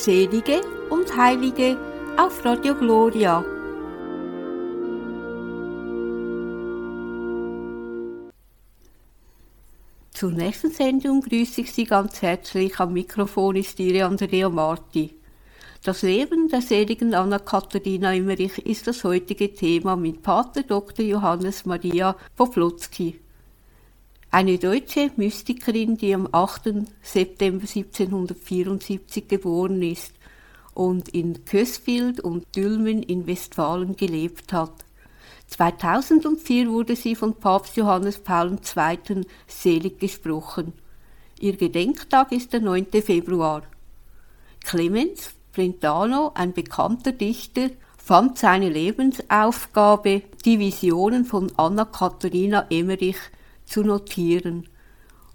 Selige und Heilige auf Radio Gloria. Zur nächsten Sendung grüße ich Sie ganz herzlich. Am Mikrofon ist Ihre Andrea Marti. Das Leben der seligen Anna-Katharina Immerich ist das heutige Thema mit Pater Dr. Johannes Maria Poplotzki. Eine deutsche Mystikerin, die am 8. September 1774 geboren ist und in Kösfield und Dülmen in Westfalen gelebt hat. 2004 wurde sie von Papst Johannes Paul II. selig gesprochen. Ihr Gedenktag ist der 9. Februar. Clemens Brentano, ein bekannter Dichter, fand seine Lebensaufgabe, die Visionen von Anna Katharina Emmerich zu notieren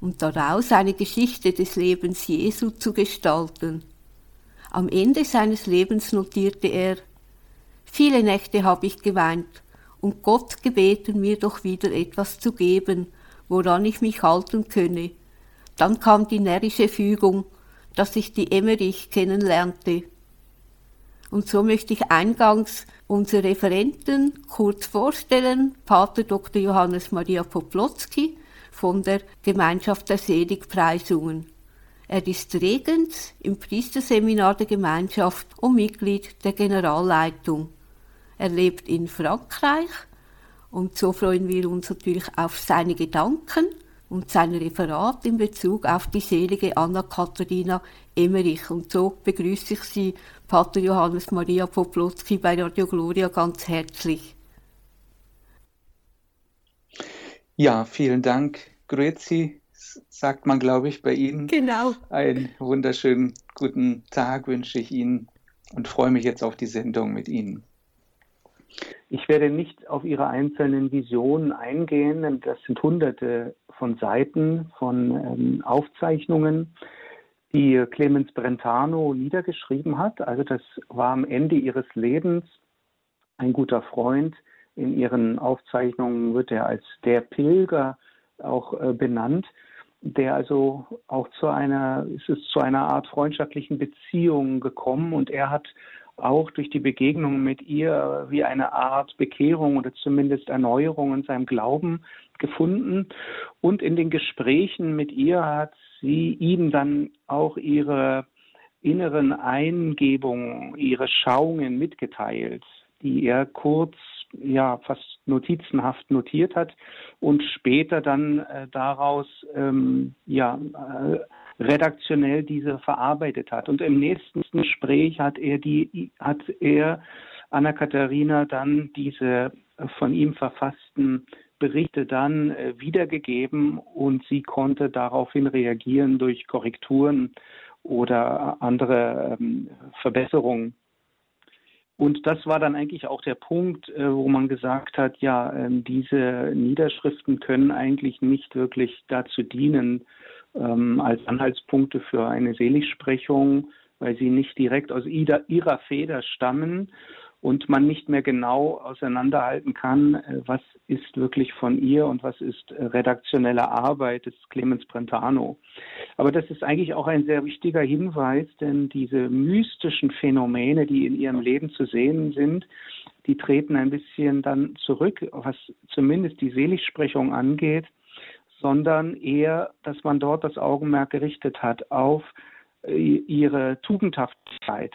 und daraus eine Geschichte des Lebens Jesu zu gestalten. Am Ende seines Lebens notierte er, Viele Nächte habe ich geweint und Gott gebeten, mir doch wieder etwas zu geben, woran ich mich halten könne. Dann kam die närrische Fügung, dass ich die Emmerich kennenlernte. Und so möchte ich eingangs unsere Referenten kurz vorstellen. Pater Dr. Johannes Maria Poplotzki von der Gemeinschaft der Seligpreisungen. Er ist Regens im Priesterseminar der Gemeinschaft und Mitglied der Generalleitung. Er lebt in Frankreich und so freuen wir uns natürlich auf seine Gedanken und sein Referat in Bezug auf die selige Anna-Katharina Emmerich. Und so begrüße ich Sie, Pater Johannes Maria Poplotzki bei Radio Gloria, ganz herzlich. Ja, vielen Dank. Grüezi, sagt man, glaube ich, bei Ihnen. Genau. Einen wunderschönen guten Tag wünsche ich Ihnen und freue mich jetzt auf die Sendung mit Ihnen. Ich werde nicht auf Ihre einzelnen Visionen eingehen, denn das sind hunderte von Seiten von ähm, Aufzeichnungen, die Clemens Brentano niedergeschrieben hat. Also das war am Ende ihres Lebens ein guter Freund. In ihren Aufzeichnungen wird er als der Pilger auch äh, benannt, der also auch zu einer, es ist zu einer Art freundschaftlichen Beziehung gekommen und er hat auch durch die Begegnung mit ihr wie eine Art Bekehrung oder zumindest Erneuerung in seinem Glauben gefunden. Und in den Gesprächen mit ihr hat sie ihm dann auch ihre inneren Eingebungen, ihre Schauungen mitgeteilt, die er kurz, ja, fast notizenhaft notiert hat und später dann äh, daraus, ähm, ja, äh, redaktionell diese verarbeitet hat. Und im nächsten Gespräch hat er die, hat er Anna Katharina dann diese von ihm verfassten Berichte dann äh, wiedergegeben und sie konnte daraufhin reagieren durch Korrekturen oder andere ähm, Verbesserungen. Und das war dann eigentlich auch der Punkt, äh, wo man gesagt hat, ja, äh, diese Niederschriften können eigentlich nicht wirklich dazu dienen, ähm, als Anhaltspunkte für eine Seligsprechung, weil sie nicht direkt aus ihrer Feder stammen und man nicht mehr genau auseinanderhalten kann, äh, was ist wirklich von ihr und was ist äh, redaktionelle Arbeit des Clemens Brentano. Aber das ist eigentlich auch ein sehr wichtiger Hinweis, denn diese mystischen Phänomene, die in ihrem Leben zu sehen sind, die treten ein bisschen dann zurück, was zumindest die Seligsprechung angeht sondern eher, dass man dort das Augenmerk gerichtet hat auf äh, ihre Tugendhaftigkeit,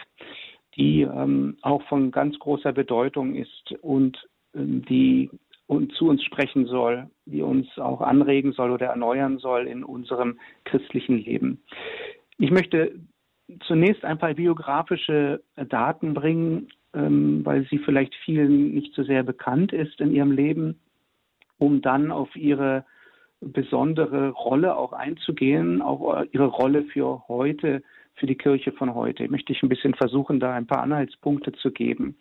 die ähm, auch von ganz großer Bedeutung ist und ähm, die und zu uns sprechen soll, die uns auch anregen soll oder erneuern soll in unserem christlichen Leben. Ich möchte zunächst ein paar biografische Daten bringen, ähm, weil sie vielleicht vielen nicht so sehr bekannt ist in ihrem Leben, um dann auf ihre besondere Rolle auch einzugehen, auch ihre Rolle für heute, für die Kirche von heute. Möchte ich ein bisschen versuchen, da ein paar Anhaltspunkte zu geben.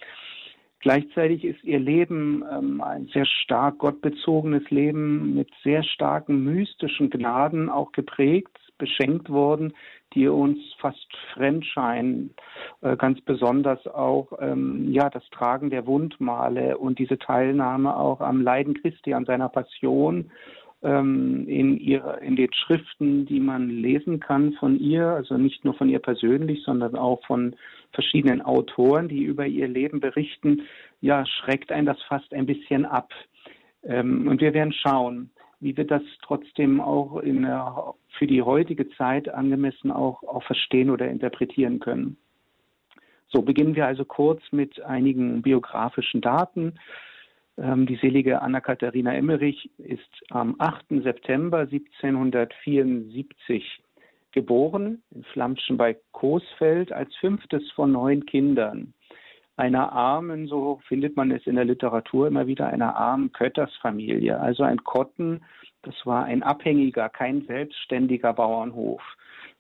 Gleichzeitig ist ihr Leben ähm, ein sehr stark gottbezogenes Leben mit sehr starken mystischen Gnaden auch geprägt, beschenkt worden, die uns fast fremd scheinen. Äh, ganz besonders auch ähm, ja das Tragen der Wundmale und diese Teilnahme auch am Leiden Christi, an seiner Passion ähm, in, ihrer, in den Schriften, die man lesen kann von ihr, also nicht nur von ihr persönlich, sondern auch von verschiedenen Autoren, die über ihr Leben berichten, ja, schreckt ein das fast ein bisschen ab. Ähm, und wir werden schauen, wie wir das trotzdem auch in, für die heutige Zeit angemessen auch, auch verstehen oder interpretieren können. So beginnen wir also kurz mit einigen biografischen Daten. Ähm, die selige Anna-Katharina Emmerich ist am 8. September 1774 geboren in Flamschen bei Coesfeld als fünftes von neun Kindern. Einer armen, so findet man es in der Literatur immer wieder, einer armen Köttersfamilie. Also ein Kotten, das war ein abhängiger, kein selbstständiger Bauernhof.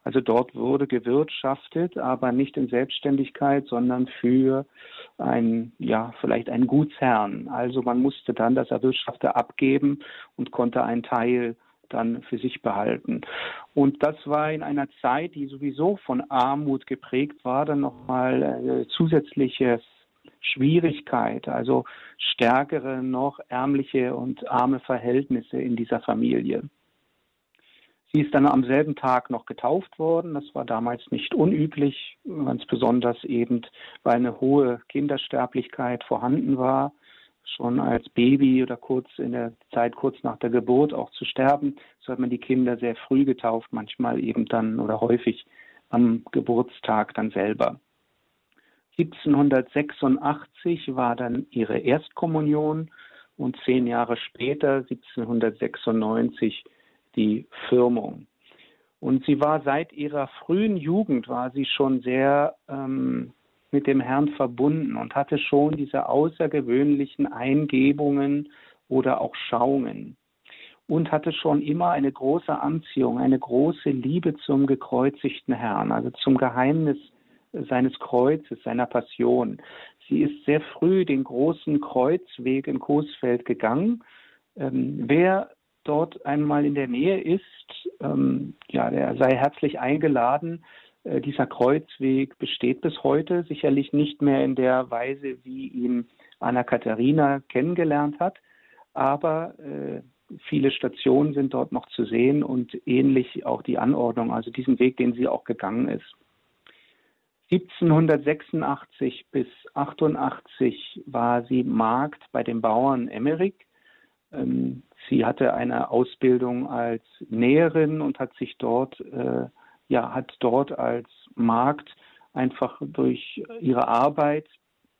Also dort wurde gewirtschaftet, aber nicht in Selbstständigkeit, sondern für ein, ja, vielleicht einen Gutsherrn. Also man musste dann das Erwirtschaftete abgeben und konnte einen Teil dann für sich behalten. Und das war in einer Zeit, die sowieso von Armut geprägt war, dann nochmal eine zusätzliche Schwierigkeit, also stärkere noch ärmliche und arme Verhältnisse in dieser Familie. Sie ist dann am selben Tag noch getauft worden. Das war damals nicht unüblich, ganz besonders eben, weil eine hohe Kindersterblichkeit vorhanden war, schon als Baby oder kurz in der Zeit kurz nach der Geburt auch zu sterben. So hat man die Kinder sehr früh getauft, manchmal eben dann oder häufig am Geburtstag dann selber. 1786 war dann ihre Erstkommunion und zehn Jahre später, 1796, die Firmung. Und sie war seit ihrer frühen Jugend, war sie schon sehr ähm, mit dem Herrn verbunden und hatte schon diese außergewöhnlichen Eingebungen oder auch Schauungen und hatte schon immer eine große Anziehung, eine große Liebe zum gekreuzigten Herrn, also zum Geheimnis seines Kreuzes, seiner Passion. Sie ist sehr früh den großen Kreuzweg in Coesfeld gegangen. Ähm, wer dort einmal in der Nähe ist, ähm, ja, der sei herzlich eingeladen. Äh, dieser Kreuzweg besteht bis heute, sicherlich nicht mehr in der Weise, wie ihn Anna Katharina kennengelernt hat, aber äh, viele Stationen sind dort noch zu sehen und ähnlich auch die Anordnung, also diesen Weg, den sie auch gegangen ist. 1786 bis 88 war sie Magd bei den Bauern Emmerich. Ähm, Sie hatte eine Ausbildung als Näherin und hat sich dort, äh, ja, hat dort als Magd einfach durch ihre Arbeit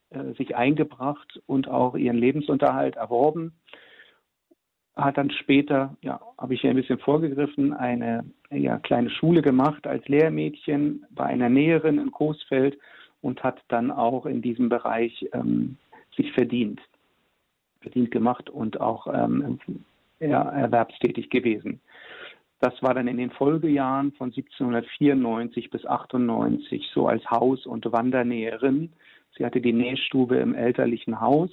äh, sich eingebracht und auch ihren Lebensunterhalt erworben. Hat dann später, ja, habe ich hier ein bisschen vorgegriffen, eine ja, kleine Schule gemacht als Lehrmädchen bei einer Näherin in Coesfeld und hat dann auch in diesem Bereich ähm, sich verdient verdient gemacht und auch ähm, erwerbstätig gewesen. Das war dann in den Folgejahren von 1794 bis 98 so als Haus- und Wandernäherin. Sie hatte die Nähstube im elterlichen Haus,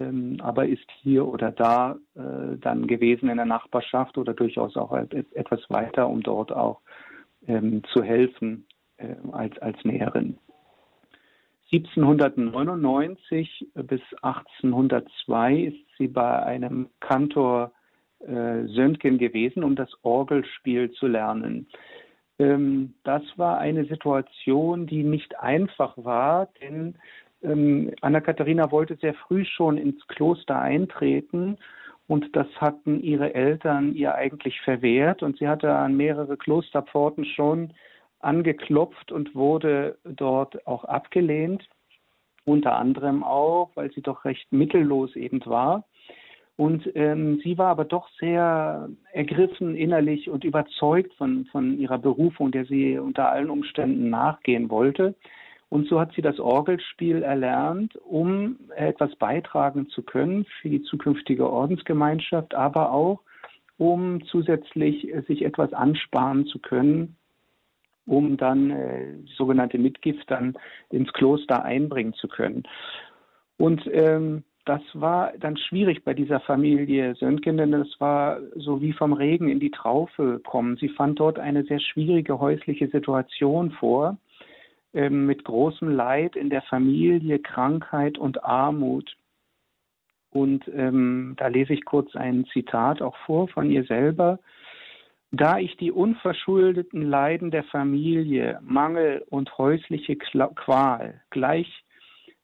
ähm, aber ist hier oder da äh, dann gewesen in der Nachbarschaft oder durchaus auch etwas weiter, um dort auch ähm, zu helfen äh, als, als Näherin. 1799 bis 1802 ist sie bei einem Kantor äh, Söntgen gewesen, um das Orgelspiel zu lernen. Ähm, das war eine Situation, die nicht einfach war, denn ähm, Anna-Katharina wollte sehr früh schon ins Kloster eintreten und das hatten ihre Eltern ihr eigentlich verwehrt und sie hatte an mehrere Klosterpforten schon angeklopft und wurde dort auch abgelehnt. Unter anderem auch, weil sie doch recht mittellos eben war. Und ähm, sie war aber doch sehr ergriffen innerlich und überzeugt von, von ihrer Berufung, der sie unter allen Umständen nachgehen wollte. Und so hat sie das Orgelspiel erlernt, um etwas beitragen zu können für die zukünftige Ordensgemeinschaft, aber auch um zusätzlich sich etwas ansparen zu können um dann äh, sogenannte Mitgift dann ins Kloster einbringen zu können. Und ähm, das war dann schwierig bei dieser Familie Söntgen, denn das war so wie vom Regen in die Traufe kommen. Sie fand dort eine sehr schwierige häusliche Situation vor, ähm, mit großem Leid in der Familie, Krankheit und Armut. Und ähm, da lese ich kurz ein Zitat auch vor von ihr selber. Da ich die unverschuldeten Leiden der Familie, Mangel und häusliche Qual gleich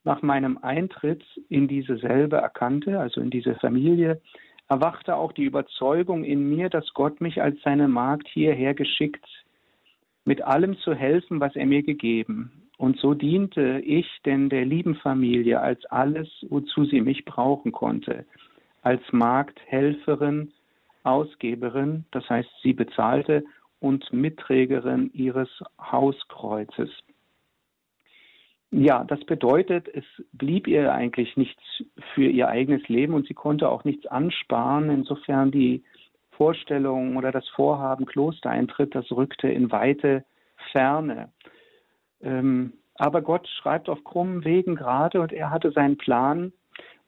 nach meinem Eintritt in diese selbe erkannte, also in diese Familie, erwachte auch die Überzeugung in mir, dass Gott mich als seine Magd hierher geschickt, mit allem zu helfen, was er mir gegeben. Und so diente ich denn der lieben Familie als alles, wozu sie mich brauchen konnte, als Magd, Helferin, Ausgeberin, das heißt, sie bezahlte und Mitträgerin ihres Hauskreuzes. Ja, das bedeutet, es blieb ihr eigentlich nichts für ihr eigenes Leben und sie konnte auch nichts ansparen. Insofern die Vorstellung oder das Vorhaben Klostereintritt, das rückte in weite Ferne. Ähm, aber Gott schreibt auf krummen Wegen gerade und er hatte seinen Plan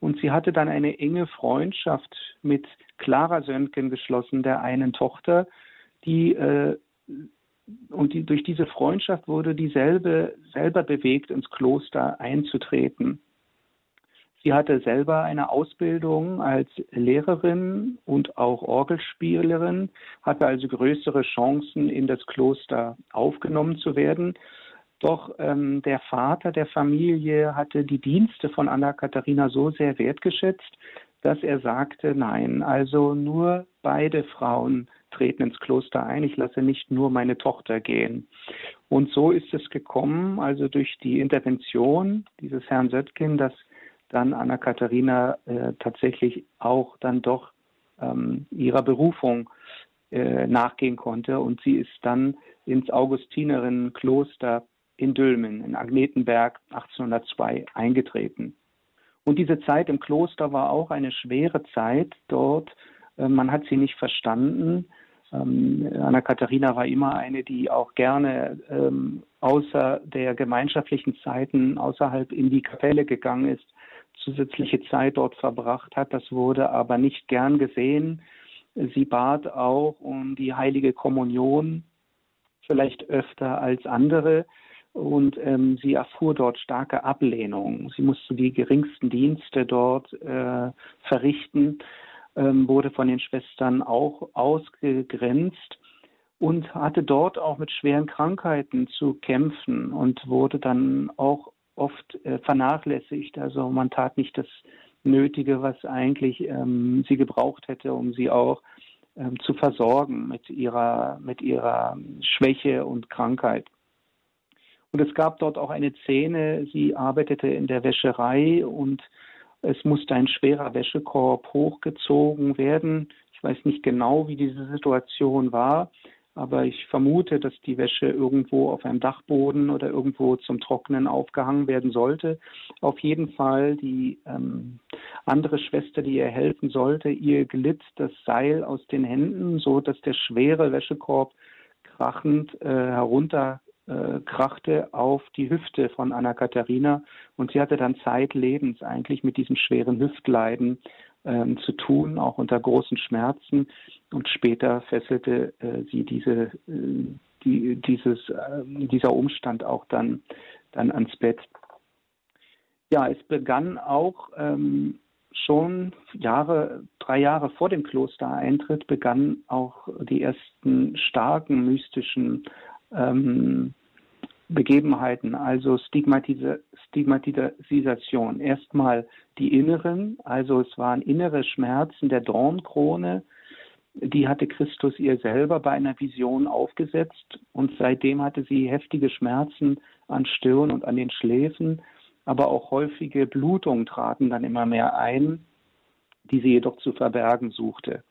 und sie hatte dann eine enge Freundschaft mit Clara Söntgen geschlossen, der einen Tochter, die äh, und die, durch diese Freundschaft wurde dieselbe selber bewegt, ins Kloster einzutreten. Sie hatte selber eine Ausbildung als Lehrerin und auch Orgelspielerin, hatte also größere Chancen, in das Kloster aufgenommen zu werden. Doch ähm, der Vater der Familie hatte die Dienste von Anna Katharina so sehr wertgeschätzt, dass er sagte, nein, also nur beide Frauen treten ins Kloster ein, ich lasse nicht nur meine Tochter gehen. Und so ist es gekommen, also durch die Intervention dieses Herrn Söttgen, dass dann Anna Katharina äh, tatsächlich auch dann doch ähm, ihrer Berufung äh, nachgehen konnte und sie ist dann ins Augustinerinnenkloster in Dülmen, in Agnetenberg 1802 eingetreten. Und diese Zeit im Kloster war auch eine schwere Zeit dort. Äh, man hat sie nicht verstanden. Ähm, Anna Katharina war immer eine, die auch gerne ähm, außer der gemeinschaftlichen Zeiten außerhalb in die Kapelle gegangen ist, zusätzliche Zeit dort verbracht hat. Das wurde aber nicht gern gesehen. Sie bat auch um die heilige Kommunion, vielleicht öfter als andere und ähm, sie erfuhr dort starke Ablehnung. Sie musste die geringsten Dienste dort äh, verrichten, ähm, wurde von den Schwestern auch ausgegrenzt und hatte dort auch mit schweren Krankheiten zu kämpfen und wurde dann auch oft äh, vernachlässigt. Also man tat nicht das Nötige, was eigentlich ähm, sie gebraucht hätte, um sie auch ähm, zu versorgen mit ihrer, mit ihrer Schwäche und Krankheit. Und es gab dort auch eine Szene, sie arbeitete in der Wäscherei und es musste ein schwerer Wäschekorb hochgezogen werden. Ich weiß nicht genau, wie diese Situation war, aber ich vermute, dass die Wäsche irgendwo auf einem Dachboden oder irgendwo zum Trocknen aufgehangen werden sollte. Auf jeden Fall die ähm, andere Schwester, die ihr helfen sollte, ihr glitt das Seil aus den Händen, so dass der schwere Wäschekorb krachend äh, herunter äh, krachte auf die Hüfte von Anna Katharina und sie hatte dann zeitlebens eigentlich mit diesem schweren Hüftleiden ähm, zu tun, auch unter großen Schmerzen. Und später fesselte äh, sie diese, äh, die, dieses, äh, dieser Umstand auch dann, dann ans Bett. Ja, es begann auch ähm, schon Jahre, drei Jahre vor dem Klostereintritt begannen auch die ersten starken mystischen ähm, Begebenheiten, also Stigmatisa Stigmatisation. Erstmal die inneren, also es waren innere Schmerzen der Dornkrone, die hatte Christus ihr selber bei einer Vision aufgesetzt und seitdem hatte sie heftige Schmerzen an Stirn und an den Schläfen, aber auch häufige Blutungen traten dann immer mehr ein, die sie jedoch zu verbergen suchte.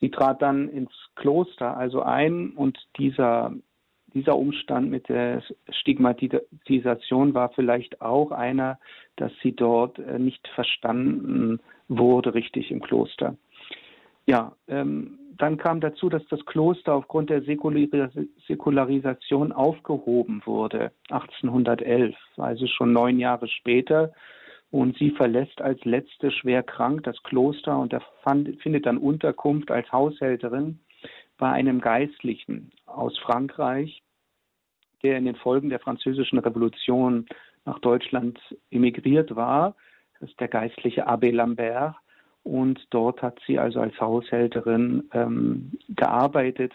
Sie trat dann ins Kloster also ein und dieser dieser Umstand mit der Stigmatisation war vielleicht auch einer, dass sie dort äh, nicht verstanden wurde richtig im Kloster. Ja, ähm, dann kam dazu, dass das Kloster aufgrund der Säkularisation aufgehoben wurde, 1811, also schon neun Jahre später. Und sie verlässt als letzte schwer krank das Kloster und findet dann Unterkunft als Haushälterin bei einem Geistlichen aus Frankreich, der in den Folgen der Französischen Revolution nach Deutschland emigriert war. das ist der geistliche Abbé Lambert. Und dort hat sie also als Haushälterin ähm, gearbeitet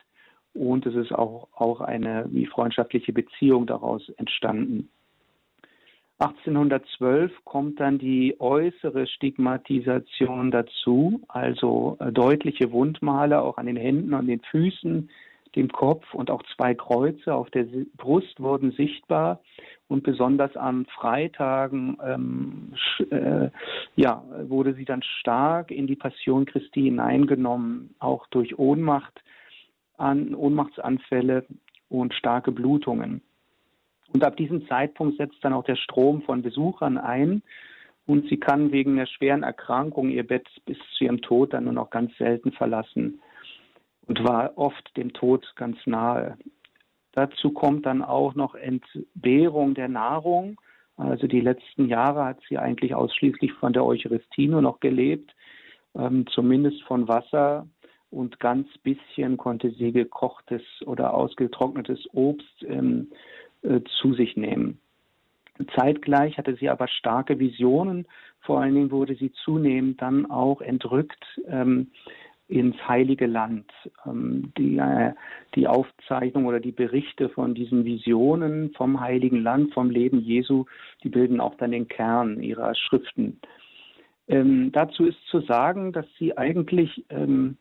und es ist auch, auch eine wie freundschaftliche Beziehung daraus entstanden. 1812 kommt dann die äußere Stigmatisation dazu, also äh, deutliche Wundmale auch an den Händen und den Füßen, dem Kopf und auch zwei Kreuze auf der Brust wurden sichtbar und besonders an Freitagen ähm, äh, ja, wurde sie dann stark in die Passion Christi hineingenommen, auch durch Ohnmacht, an, Ohnmachtsanfälle und starke Blutungen. Und ab diesem Zeitpunkt setzt dann auch der Strom von Besuchern ein und sie kann wegen der schweren Erkrankung ihr Bett bis zu ihrem Tod dann nur noch ganz selten verlassen und war oft dem Tod ganz nahe. Dazu kommt dann auch noch Entbehrung der Nahrung. Also die letzten Jahre hat sie eigentlich ausschließlich von der Eucharistie nur noch gelebt, ähm, zumindest von Wasser und ganz bisschen konnte sie gekochtes oder ausgetrocknetes Obst ähm, äh, zu sich nehmen. Zeitgleich hatte sie aber starke Visionen. Vor allen Dingen wurde sie zunehmend dann auch entrückt ähm, ins Heilige Land. Ähm, die, äh, die Aufzeichnung oder die Berichte von diesen Visionen vom Heiligen Land, vom Leben Jesu, die bilden auch dann den Kern ihrer Schriften. Ähm, dazu ist zu sagen, dass sie eigentlich ähm,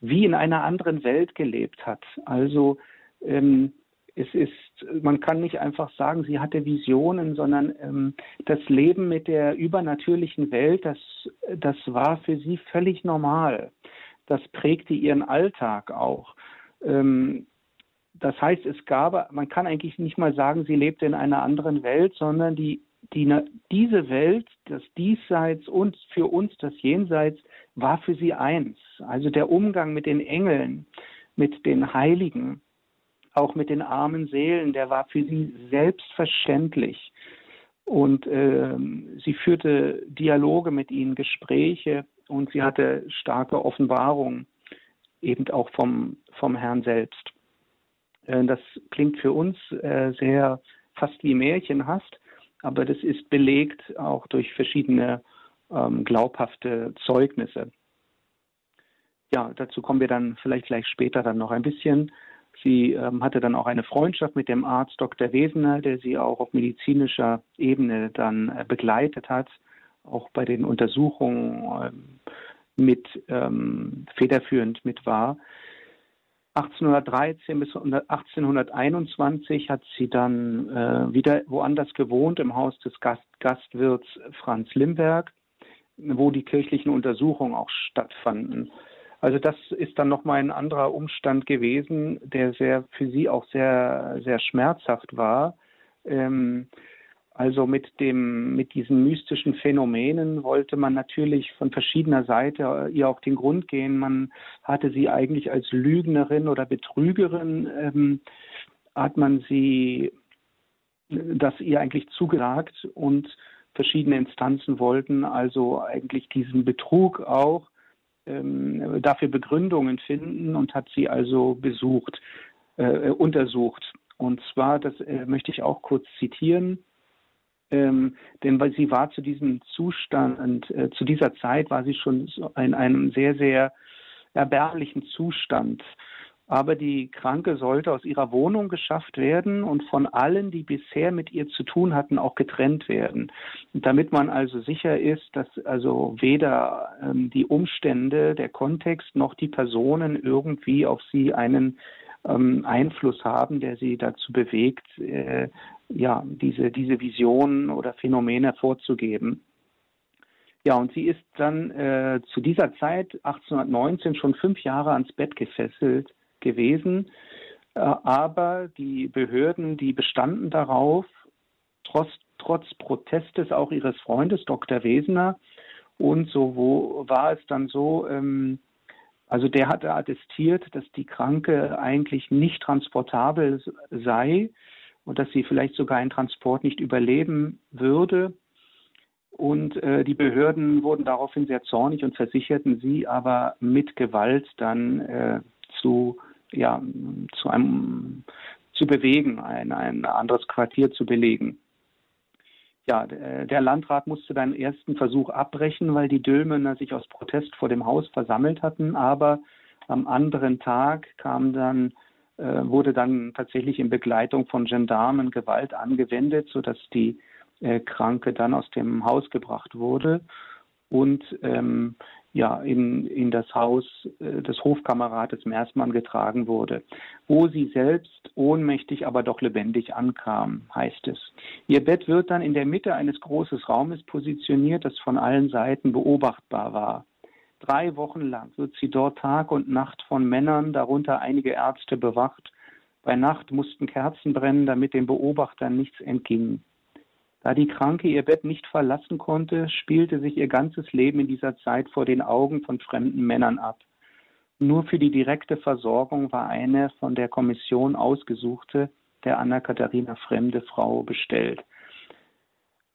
wie in einer anderen Welt gelebt hat. Also ähm, es ist, man kann nicht einfach sagen, sie hatte Visionen, sondern ähm, das Leben mit der übernatürlichen Welt, das, das war für sie völlig normal. Das prägte ihren Alltag auch. Ähm, das heißt, es gab, man kann eigentlich nicht mal sagen, sie lebte in einer anderen Welt, sondern die, die, diese Welt, das Diesseits und für uns das Jenseits, war für sie eins. Also der Umgang mit den Engeln, mit den Heiligen, auch mit den armen Seelen, der war für sie selbstverständlich. Und äh, sie führte Dialoge mit ihnen, Gespräche und sie hatte starke Offenbarungen, eben auch vom, vom Herrn selbst. Äh, das klingt für uns äh, sehr fast wie märchenhaft, aber das ist belegt auch durch verschiedene ähm, glaubhafte Zeugnisse. Ja, dazu kommen wir dann vielleicht gleich später dann noch ein bisschen. Sie ähm, hatte dann auch eine Freundschaft mit dem Arzt Dr. Wesener, der sie auch auf medizinischer Ebene dann äh, begleitet hat, auch bei den Untersuchungen äh, mit ähm, federführend mit war. 1813 bis 1821 hat sie dann äh, wieder woanders gewohnt, im Haus des Gast Gastwirts Franz Limberg, wo die kirchlichen Untersuchungen auch stattfanden. Also das ist dann nochmal ein anderer Umstand gewesen, der sehr für sie auch sehr, sehr schmerzhaft war. Ähm, also mit dem, mit diesen mystischen Phänomenen wollte man natürlich von verschiedener Seite ihr auf den Grund gehen. Man hatte sie eigentlich als Lügnerin oder Betrügerin, ähm, hat man sie, das ihr eigentlich zugeragt und verschiedene Instanzen wollten also eigentlich diesen Betrug auch ähm, dafür Begründungen finden und hat sie also besucht, äh, untersucht. Und zwar, das äh, möchte ich auch kurz zitieren, ähm, denn weil sie war zu diesem Zustand, äh, zu dieser Zeit war sie schon in einem sehr, sehr erbärmlichen Zustand aber die Kranke sollte aus ihrer Wohnung geschafft werden und von allen, die bisher mit ihr zu tun hatten, auch getrennt werden. damit man also sicher ist, dass also weder ähm, die Umstände, der Kontext noch die Personen irgendwie auf sie einen ähm, Einfluss haben, der sie dazu bewegt, äh, ja, diese, diese Visionen oder Phänomene hervorzugeben. Ja, und sie ist dann äh, zu dieser Zeit, 1819, schon fünf Jahre ans Bett gefesselt gewesen. Äh, aber die Behörden, die bestanden darauf, trotz, trotz Protestes auch ihres Freundes Dr. Wesener. Und so wo war es dann so, ähm, also der hatte attestiert, dass die Kranke eigentlich nicht transportabel sei und dass sie vielleicht sogar einen Transport nicht überleben würde. Und äh, die Behörden wurden daraufhin sehr zornig und versicherten sie aber mit Gewalt dann äh, zu ja, zu einem zu bewegen, ein, ein anderes Quartier zu belegen. Ja, der Landrat musste dann ersten Versuch abbrechen, weil die Dülmener sich aus Protest vor dem Haus versammelt hatten. Aber am anderen Tag kam dann, äh, wurde dann tatsächlich in Begleitung von Gendarmen Gewalt angewendet, sodass die äh, Kranke dann aus dem Haus gebracht wurde und ähm, ja, in, in das Haus äh, des Hofkamerates Mersmann getragen wurde, wo sie selbst ohnmächtig, aber doch lebendig ankam, heißt es. Ihr Bett wird dann in der Mitte eines großen Raumes positioniert, das von allen Seiten beobachtbar war. Drei Wochen lang wird sie dort Tag und Nacht von Männern, darunter einige Ärzte, bewacht. Bei Nacht mussten Kerzen brennen, damit den Beobachtern nichts entging. Da die Kranke ihr Bett nicht verlassen konnte, spielte sich ihr ganzes Leben in dieser Zeit vor den Augen von fremden Männern ab. Nur für die direkte Versorgung war eine von der Kommission ausgesuchte, der Anna-Katharina fremde Frau bestellt.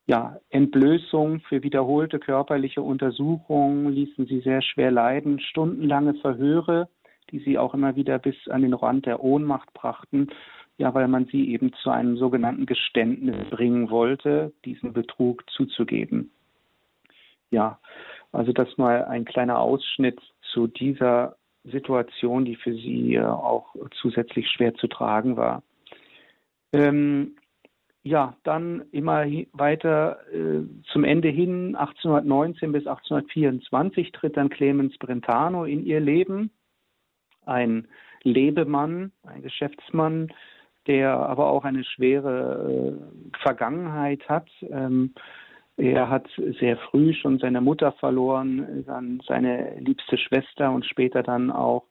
Ja, Entblößung für wiederholte körperliche Untersuchungen ließen sie sehr schwer leiden. Stundenlange Verhöre, die sie auch immer wieder bis an den Rand der Ohnmacht brachten, ja, weil man sie eben zu einem sogenannten Geständnis bringen wollte, diesen Betrug zuzugeben. Ja, also das mal ein kleiner Ausschnitt zu dieser Situation, die für sie äh, auch zusätzlich schwer zu tragen war. Ähm, ja, dann immer weiter äh, zum Ende hin, 1819 bis 1824 tritt dann Clemens Brentano in ihr Leben, ein Lebemann, ein Geschäftsmann, der aber auch eine schwere äh, Vergangenheit hat. Ähm, er hat sehr früh schon seine Mutter verloren, dann seine liebste Schwester und später dann auch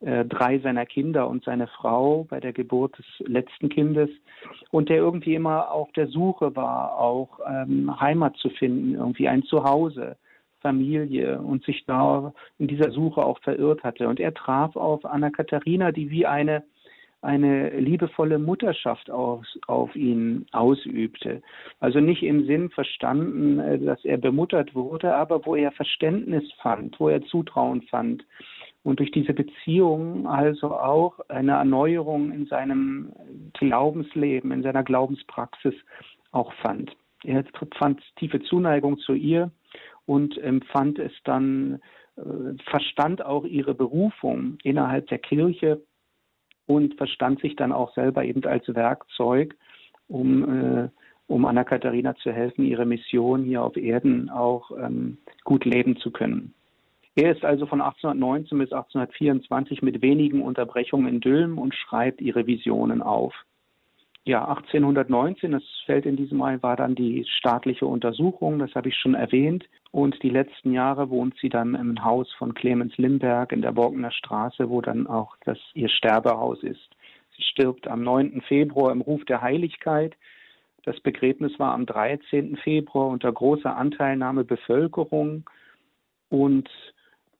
äh, drei seiner Kinder und seine Frau bei der Geburt des letzten Kindes und der irgendwie immer auf der Suche war, auch ähm, Heimat zu finden, irgendwie ein Zuhause, Familie und sich da in dieser Suche auch verirrt hatte. Und er traf auf Anna Katharina, die wie eine eine liebevolle Mutterschaft auf, auf ihn ausübte. Also nicht im Sinn verstanden, äh, dass er bemuttert wurde, aber wo er Verständnis fand, wo er Zutrauen fand. Und durch diese Beziehung also auch eine Erneuerung in seinem Glaubensleben, in seiner Glaubenspraxis auch fand. Er fand tiefe Zuneigung zu ihr und empfand es dann, äh, verstand auch ihre Berufung innerhalb der Kirche und verstand sich dann auch selber eben als Werkzeug, um, äh, um Anna-Katharina zu helfen, ihre Mission hier auf Erden auch ähm, gut leben zu können. Er ist also von 1819 bis 1824 mit wenigen Unterbrechungen in Dülmen und schreibt ihre Visionen auf. Ja, 1819, das fällt in diesem Mal, war dann die staatliche Untersuchung, das habe ich schon erwähnt. Und die letzten Jahre wohnt sie dann im Haus von Clemens Limberg in der Borkener Straße, wo dann auch das ihr Sterbehaus ist. Sie stirbt am 9. Februar im Ruf der Heiligkeit. Das Begräbnis war am 13. Februar unter großer Anteilnahme Bevölkerung und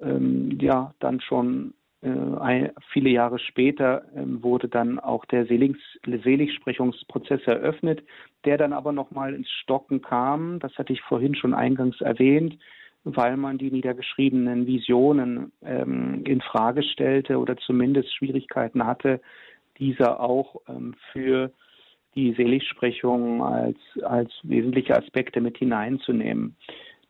ähm, ja, dann schon äh, viele Jahre später ähm, wurde dann auch der Seligs Seligsprechungsprozess eröffnet, der dann aber nochmal ins Stocken kam. Das hatte ich vorhin schon eingangs erwähnt, weil man die niedergeschriebenen Visionen ähm, in Frage stellte oder zumindest Schwierigkeiten hatte, diese auch ähm, für die Seligsprechung als, als wesentliche Aspekte mit hineinzunehmen.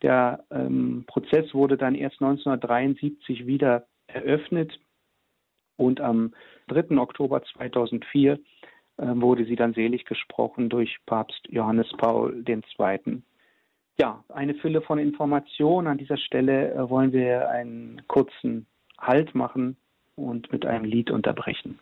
Der ähm, Prozess wurde dann erst 1973 wieder eröffnet und am 3. Oktober 2004 äh, wurde sie dann selig gesprochen durch Papst Johannes Paul II. Ja, eine Fülle von Informationen. An dieser Stelle äh, wollen wir einen kurzen Halt machen und mit einem Lied unterbrechen.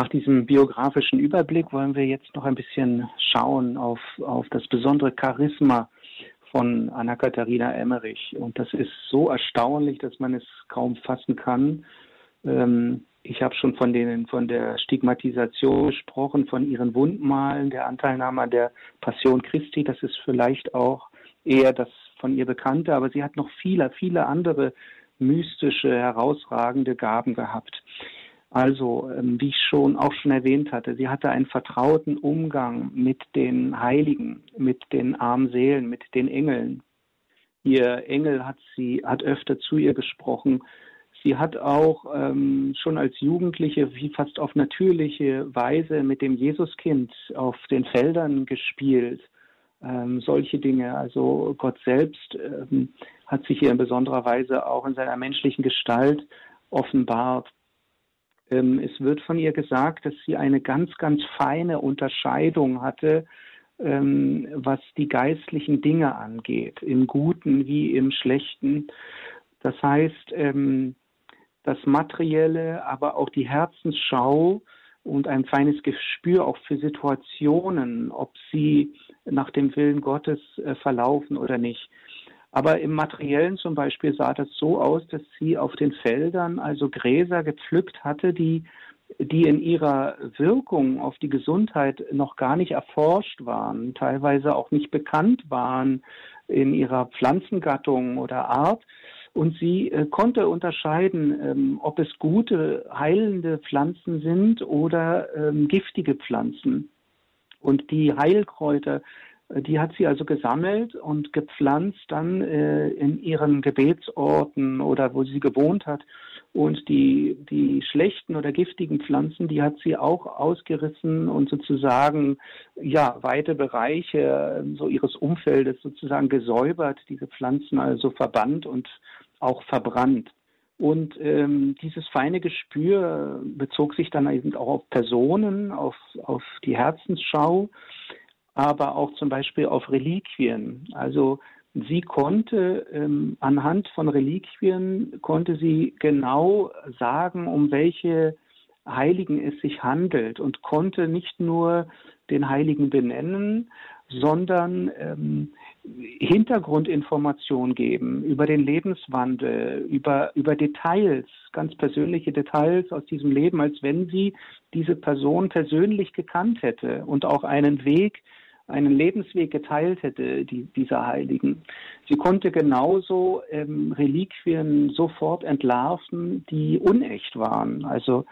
Nach diesem biografischen Überblick wollen wir jetzt noch ein bisschen schauen auf, auf das besondere Charisma von Anna-Katharina Emmerich. Und das ist so erstaunlich, dass man es kaum fassen kann. Ähm, ich habe schon von, denen, von der Stigmatisation gesprochen, von ihren Wundmalen, der Anteilnahme an der Passion Christi. Das ist vielleicht auch eher das von ihr Bekannte, aber sie hat noch viele, viele andere mystische, herausragende Gaben gehabt. Also, ähm, wie ich schon auch schon erwähnt hatte, sie hatte einen vertrauten Umgang mit den Heiligen, mit den armen Seelen, mit den Engeln. Ihr Engel hat sie, hat öfter zu ihr gesprochen. Sie hat auch ähm, schon als Jugendliche wie fast auf natürliche Weise mit dem Jesuskind auf den Feldern gespielt. Ähm, solche Dinge. Also Gott selbst ähm, hat sich hier in besonderer Weise auch in seiner menschlichen Gestalt offenbart. Ähm, es wird von ihr gesagt, dass sie eine ganz, ganz feine Unterscheidung hatte, ähm, was die geistlichen Dinge angeht, im Guten wie im Schlechten. Das heißt, ähm, das Materielle, aber auch die Herzensschau und ein feines Gespür auch für Situationen, ob sie nach dem Willen Gottes äh, verlaufen oder nicht. Aber im Materiellen zum Beispiel sah das so aus, dass sie auf den Feldern also Gräser gepflückt hatte, die, die in ihrer Wirkung auf die Gesundheit noch gar nicht erforscht waren, teilweise auch nicht bekannt waren in ihrer Pflanzengattung oder Art. Und sie äh, konnte unterscheiden, ähm, ob es gute, heilende Pflanzen sind oder ähm, giftige Pflanzen. Und die Heilkräuter, die hat sie also gesammelt und gepflanzt dann äh, in ihren Gebetsorten oder wo sie gewohnt hat. Und die, die schlechten oder giftigen Pflanzen, die hat sie auch ausgerissen und sozusagen, ja, weite Bereiche so ihres Umfeldes sozusagen gesäubert, diese Pflanzen also verbannt und auch verbrannt. Und ähm, dieses feine Gespür bezog sich dann eben auch auf Personen, auf, auf die Herzensschau aber auch zum Beispiel auf Reliquien. Also sie konnte ähm, anhand von Reliquien konnte sie genau sagen, um welche Heiligen es sich handelt und konnte nicht nur den Heiligen benennen, sondern ähm, Hintergrundinformation geben über den Lebenswandel, über, über Details, ganz persönliche Details aus diesem Leben, als wenn sie diese Person persönlich gekannt hätte und auch einen Weg einen Lebensweg geteilt hätte, die, dieser Heiligen. Sie konnte genauso ähm, Reliquien sofort entlarven, die unecht waren. Also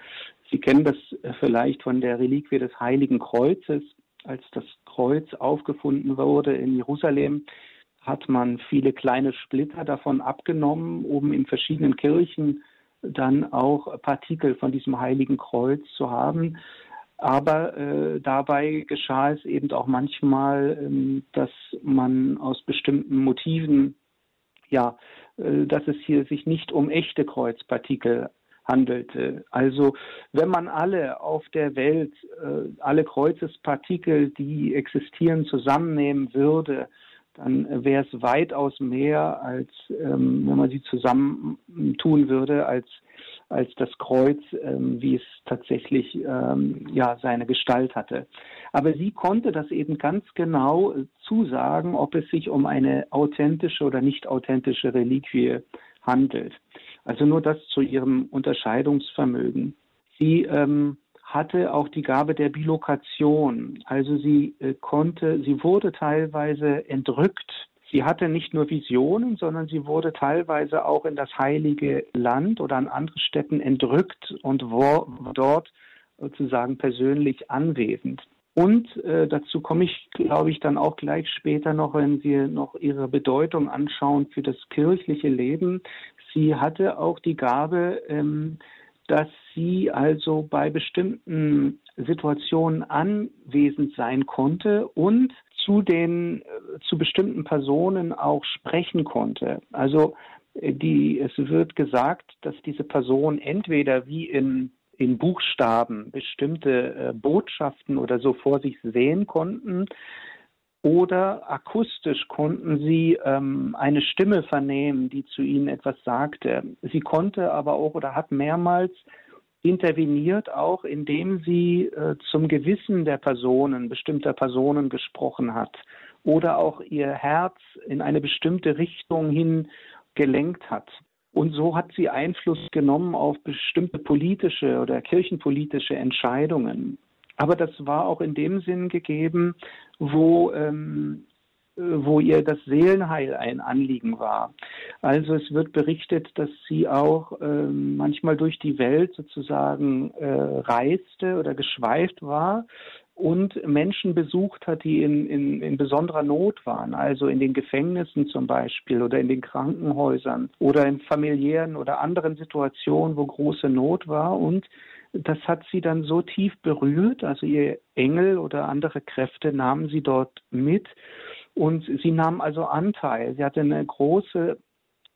Sie kennen das vielleicht von der Reliquie des Heiligen Kreuzes. Als das Kreuz aufgefunden wurde in Jerusalem, hat man viele kleine Splitter davon abgenommen, um in verschiedenen Kirchen dann auch Partikel von diesem Heiligen Kreuz zu haben. Aber äh, dabei geschah es eben auch manchmal, ähm, dass man aus bestimmten Motiven, ja, äh, dass es hier sich nicht um echte Kreuzpartikel handelte. Also wenn man alle auf der Welt, äh, alle Kreuzespartikel, die existieren, zusammennehmen würde, dann wäre es weitaus mehr, als ähm, wenn man sie zusammen tun würde, als als das Kreuz, ähm, wie es tatsächlich ähm, ja seine Gestalt hatte. Aber sie konnte das eben ganz genau äh, zusagen, ob es sich um eine authentische oder nicht authentische Reliquie handelt. Also nur das zu ihrem Unterscheidungsvermögen. Sie ähm, hatte auch die Gabe der Bilokation. Also sie äh, konnte, sie wurde teilweise entrückt Sie hatte nicht nur Visionen, sondern sie wurde teilweise auch in das heilige Land oder an andere Städten entrückt und war dort sozusagen persönlich anwesend. Und äh, dazu komme ich, glaube ich, dann auch gleich später noch, wenn wir noch ihre Bedeutung anschauen für das kirchliche Leben. Sie hatte auch die Gabe, ähm, dass sie also bei bestimmten Situationen anwesend sein konnte und zu den äh, zu bestimmten Personen auch sprechen konnte. Also äh, die, es wird gesagt, dass diese Person entweder wie in, in Buchstaben bestimmte äh, Botschaften oder so vor sich sehen konnten, oder akustisch konnten sie ähm, eine Stimme vernehmen, die zu ihnen etwas sagte. Sie konnte aber auch oder hat mehrmals interveniert auch, indem sie äh, zum Gewissen der Personen, bestimmter Personen gesprochen hat oder auch ihr Herz in eine bestimmte Richtung hin gelenkt hat. Und so hat sie Einfluss genommen auf bestimmte politische oder kirchenpolitische Entscheidungen. Aber das war auch in dem Sinn gegeben, wo ähm, wo ihr das Seelenheil ein Anliegen war. Also es wird berichtet, dass sie auch äh, manchmal durch die Welt sozusagen äh, reiste oder geschweift war und Menschen besucht hat, die in, in, in besonderer Not waren, also in den Gefängnissen zum Beispiel oder in den Krankenhäusern oder in familiären oder anderen Situationen, wo große Not war und das hat sie dann so tief berührt, also ihr Engel oder andere Kräfte nahmen sie dort mit und sie nahm also Anteil. Sie hatte eine große,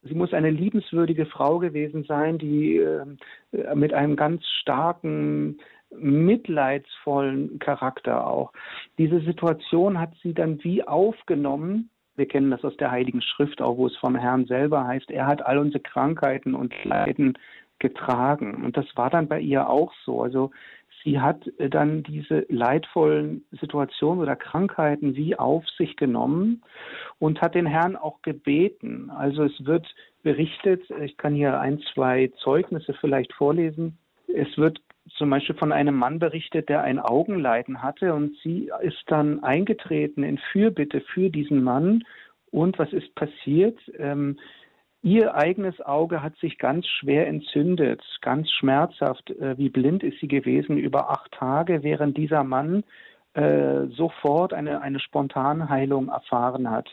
sie muss eine liebenswürdige Frau gewesen sein, die äh, mit einem ganz starken, mitleidsvollen Charakter auch. Diese Situation hat sie dann wie aufgenommen. Wir kennen das aus der Heiligen Schrift auch, wo es vom Herrn selber heißt, er hat all unsere Krankheiten und Leiden getragen. Und das war dann bei ihr auch so. Also sie hat äh, dann diese leidvollen Situationen oder Krankheiten wie auf sich genommen und hat den Herrn auch gebeten. Also es wird berichtet, ich kann hier ein, zwei Zeugnisse vielleicht vorlesen. Es wird zum Beispiel von einem Mann berichtet, der ein Augenleiden hatte und sie ist dann eingetreten in Fürbitte für diesen Mann. Und was ist passiert? Ähm, Ihr eigenes Auge hat sich ganz schwer entzündet, ganz schmerzhaft. Äh, wie blind ist sie gewesen über acht Tage, während dieser Mann äh, sofort eine, eine spontane Heilung erfahren hat.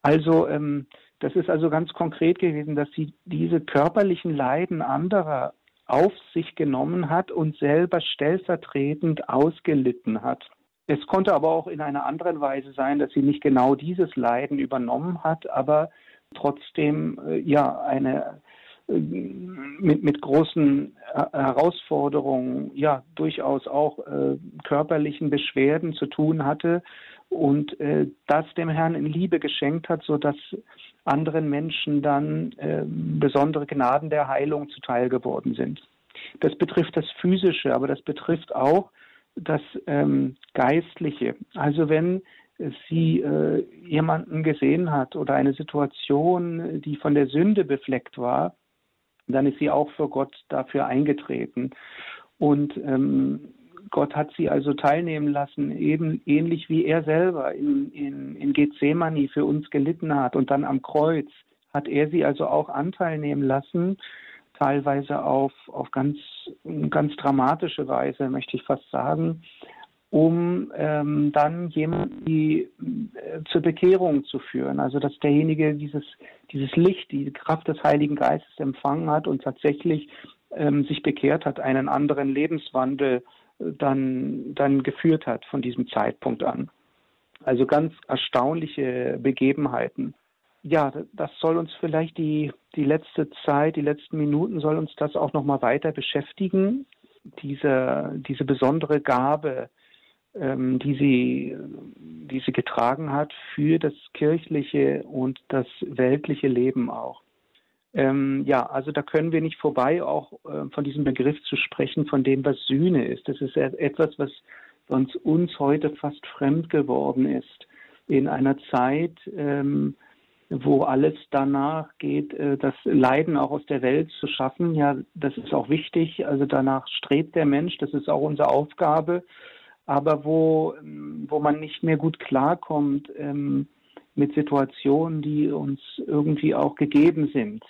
Also ähm, das ist also ganz konkret gewesen, dass sie diese körperlichen Leiden anderer auf sich genommen hat und selber stellvertretend ausgelitten hat. Es konnte aber auch in einer anderen Weise sein, dass sie nicht genau dieses Leiden übernommen hat, aber trotzdem äh, ja eine äh, mit, mit großen Herausforderungen, ja durchaus auch äh, körperlichen Beschwerden zu tun hatte und äh, das dem Herrn in Liebe geschenkt hat, so dass anderen Menschen dann äh, besondere Gnaden der Heilung zuteil geworden sind. Das betrifft das Physische, aber das betrifft auch das ähm, Geistliche. Also wenn sie äh, jemanden gesehen hat oder eine Situation, die von der Sünde befleckt war, dann ist sie auch für Gott dafür eingetreten. Und ähm, Gott hat sie also teilnehmen lassen, eben ähnlich wie er selber in, in, in Gethsemane für uns gelitten hat und dann am Kreuz hat er sie also auch Anteil nehmen lassen, teilweise auf, auf ganz, ganz dramatische Weise, möchte ich fast sagen um ähm, dann jemanden die, äh, zur Bekehrung zu führen. Also dass derjenige dieses, dieses Licht, die Kraft des Heiligen Geistes empfangen hat und tatsächlich ähm, sich bekehrt hat, einen anderen Lebenswandel äh, dann, dann geführt hat von diesem Zeitpunkt an. Also ganz erstaunliche Begebenheiten. Ja, das soll uns vielleicht die, die letzte Zeit, die letzten Minuten soll uns das auch nochmal weiter beschäftigen. Diese, diese besondere Gabe, die, sie, die sie getragen hat für das kirchliche und das weltliche Leben auch. Ähm, ja, also da können wir nicht vorbei, auch äh, von diesem Begriff zu sprechen, von dem, was Sühne ist. Das ist etwas, was sonst uns heute fast fremd geworden ist. In einer Zeit, ähm, wo alles danach geht, äh, das Leiden auch aus der Welt zu schaffen. Ja, das ist auch wichtig. Also danach strebt der Mensch. Das ist auch unsere Aufgabe aber wo, wo man nicht mehr gut klarkommt ähm, mit Situationen, die uns irgendwie auch gegeben sind.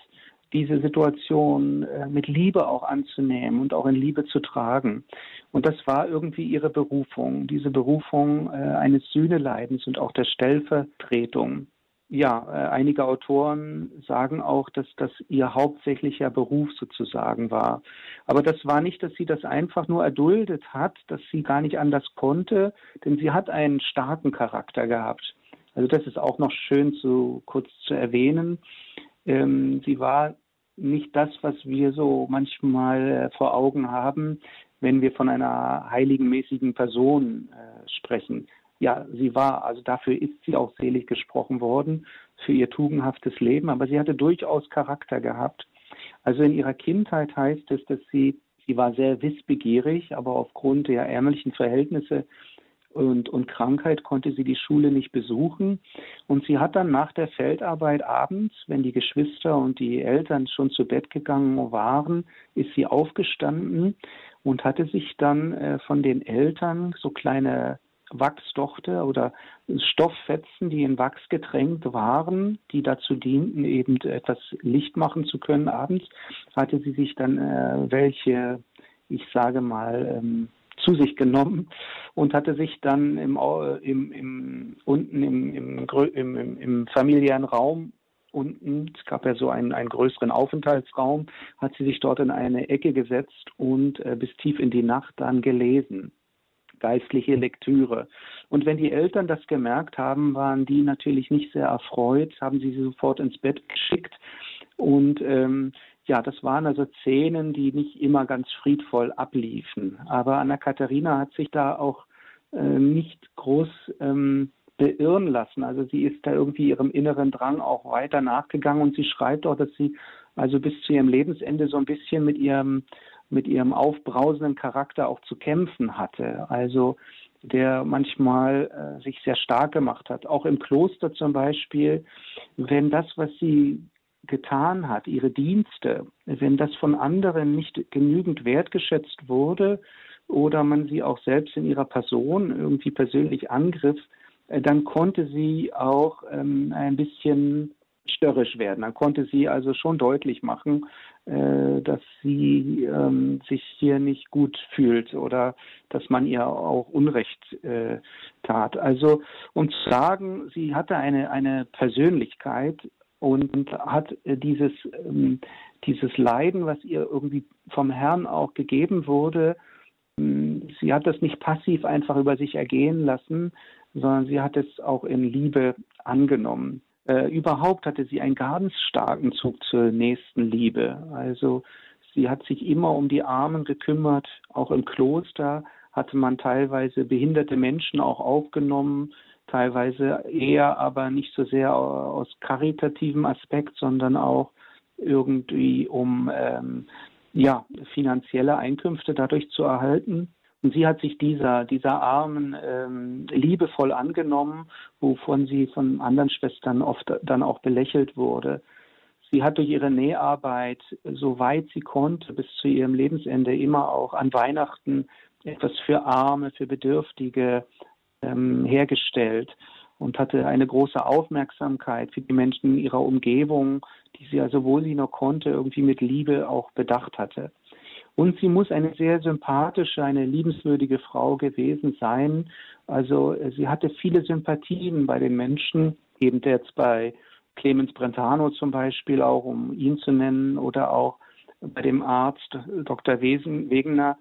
Diese Situation äh, mit Liebe auch anzunehmen und auch in Liebe zu tragen. Und das war irgendwie ihre Berufung, diese Berufung äh, eines Sühneleidens und auch der Stellvertretung ja, äh, einige Autoren sagen auch, dass das ihr hauptsächlicher Beruf sozusagen war. Aber das war nicht, dass sie das einfach nur erduldet hat, dass sie gar nicht anders konnte, denn sie hat einen starken Charakter gehabt. Also das ist auch noch schön zu kurz zu erwähnen. Ähm, sie war nicht das, was wir so manchmal äh, vor Augen haben, wenn wir von einer heiligenmäßigen Person äh, sprechen ja, sie war, also dafür ist sie auch selig gesprochen worden, für ihr tugendhaftes Leben, aber sie hatte durchaus Charakter gehabt. Also in ihrer Kindheit heißt es, dass sie, sie war sehr wissbegierig, aber aufgrund der ärmlichen Verhältnisse und, und Krankheit konnte sie die Schule nicht besuchen. Und sie hat dann nach der Feldarbeit abends, wenn die Geschwister und die Eltern schon zu Bett gegangen waren, ist sie aufgestanden und hatte sich dann äh, von den Eltern so kleine Wachsdochte oder Stofffetzen, die in Wachs getränkt waren, die dazu dienten, eben etwas Licht machen zu können. Abends, hatte sie sich dann äh, welche, ich sage mal, ähm, zu sich genommen und hatte sich dann im, im, im unten im, im, im, im familiären Raum unten, es gab ja so einen, einen größeren Aufenthaltsraum, hat sie sich dort in eine Ecke gesetzt und äh, bis tief in die Nacht dann gelesen geistliche Lektüre. Und wenn die Eltern das gemerkt haben, waren die natürlich nicht sehr erfreut, haben sie sie sofort ins Bett geschickt. Und ähm, ja, das waren also Szenen, die nicht immer ganz friedvoll abliefen. Aber Anna Katharina hat sich da auch äh, nicht groß ähm, beirren lassen. Also sie ist da irgendwie ihrem inneren Drang auch weiter nachgegangen und sie schreibt auch, dass sie also bis zu ihrem Lebensende so ein bisschen mit ihrem mit ihrem aufbrausenden Charakter auch zu kämpfen hatte. Also der manchmal äh, sich sehr stark gemacht hat. Auch im Kloster zum Beispiel, wenn das, was sie getan hat, ihre Dienste, wenn das von anderen nicht genügend wertgeschätzt wurde oder man sie auch selbst in ihrer Person irgendwie persönlich angriff, äh, dann konnte sie auch ähm, ein bisschen störrisch werden. Dann konnte sie also schon deutlich machen, äh, dass sie ähm, sich hier nicht gut fühlt oder dass man ihr auch Unrecht äh, tat. Also um zu sagen, sie hatte eine, eine Persönlichkeit und hat äh, dieses, ähm, dieses Leiden, was ihr irgendwie vom Herrn auch gegeben wurde, ähm, sie hat das nicht passiv einfach über sich ergehen lassen, sondern sie hat es auch in Liebe angenommen. Äh, überhaupt hatte sie einen ganz starken Zug zur nächsten Liebe. Also sie hat sich immer um die Armen gekümmert. Auch im Kloster hatte man teilweise behinderte Menschen auch aufgenommen, teilweise eher aber nicht so sehr aus karitativem Aspekt, sondern auch irgendwie um ähm, ja, finanzielle Einkünfte dadurch zu erhalten. Und sie hat sich dieser, dieser Armen ähm, liebevoll angenommen, wovon sie von anderen Schwestern oft dann auch belächelt wurde. Sie hat durch ihre Näharbeit, soweit sie konnte, bis zu ihrem Lebensende immer auch an Weihnachten etwas für Arme, für Bedürftige ähm, hergestellt und hatte eine große Aufmerksamkeit für die Menschen in ihrer Umgebung, die sie also, wo sie noch konnte, irgendwie mit Liebe auch bedacht hatte. Und sie muss eine sehr sympathische, eine liebenswürdige Frau gewesen sein. Also äh, sie hatte viele Sympathien bei den Menschen, eben jetzt bei Clemens Brentano zum Beispiel, auch um ihn zu nennen, oder auch bei dem Arzt Dr. Wesen, Wegener,